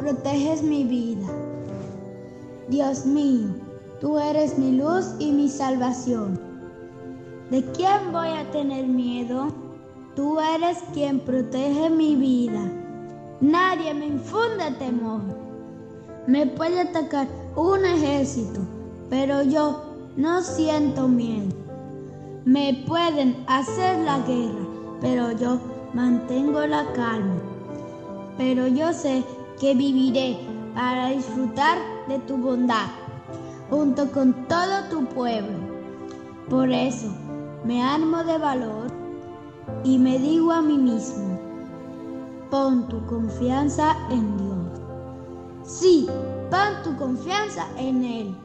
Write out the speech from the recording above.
proteges mi vida. Dios mío, tú eres mi luz y mi salvación. ¿De quién voy a tener miedo? Tú eres quien protege mi vida. Nadie me infunde temor. Me puede atacar un ejército, pero yo no siento miedo. Me pueden hacer la guerra, pero yo mantengo la calma. Pero yo sé que viviré para disfrutar de tu bondad junto con todo tu pueblo. Por eso me armo de valor y me digo a mí mismo, pon tu confianza en Dios. Sí, pon tu confianza en Él.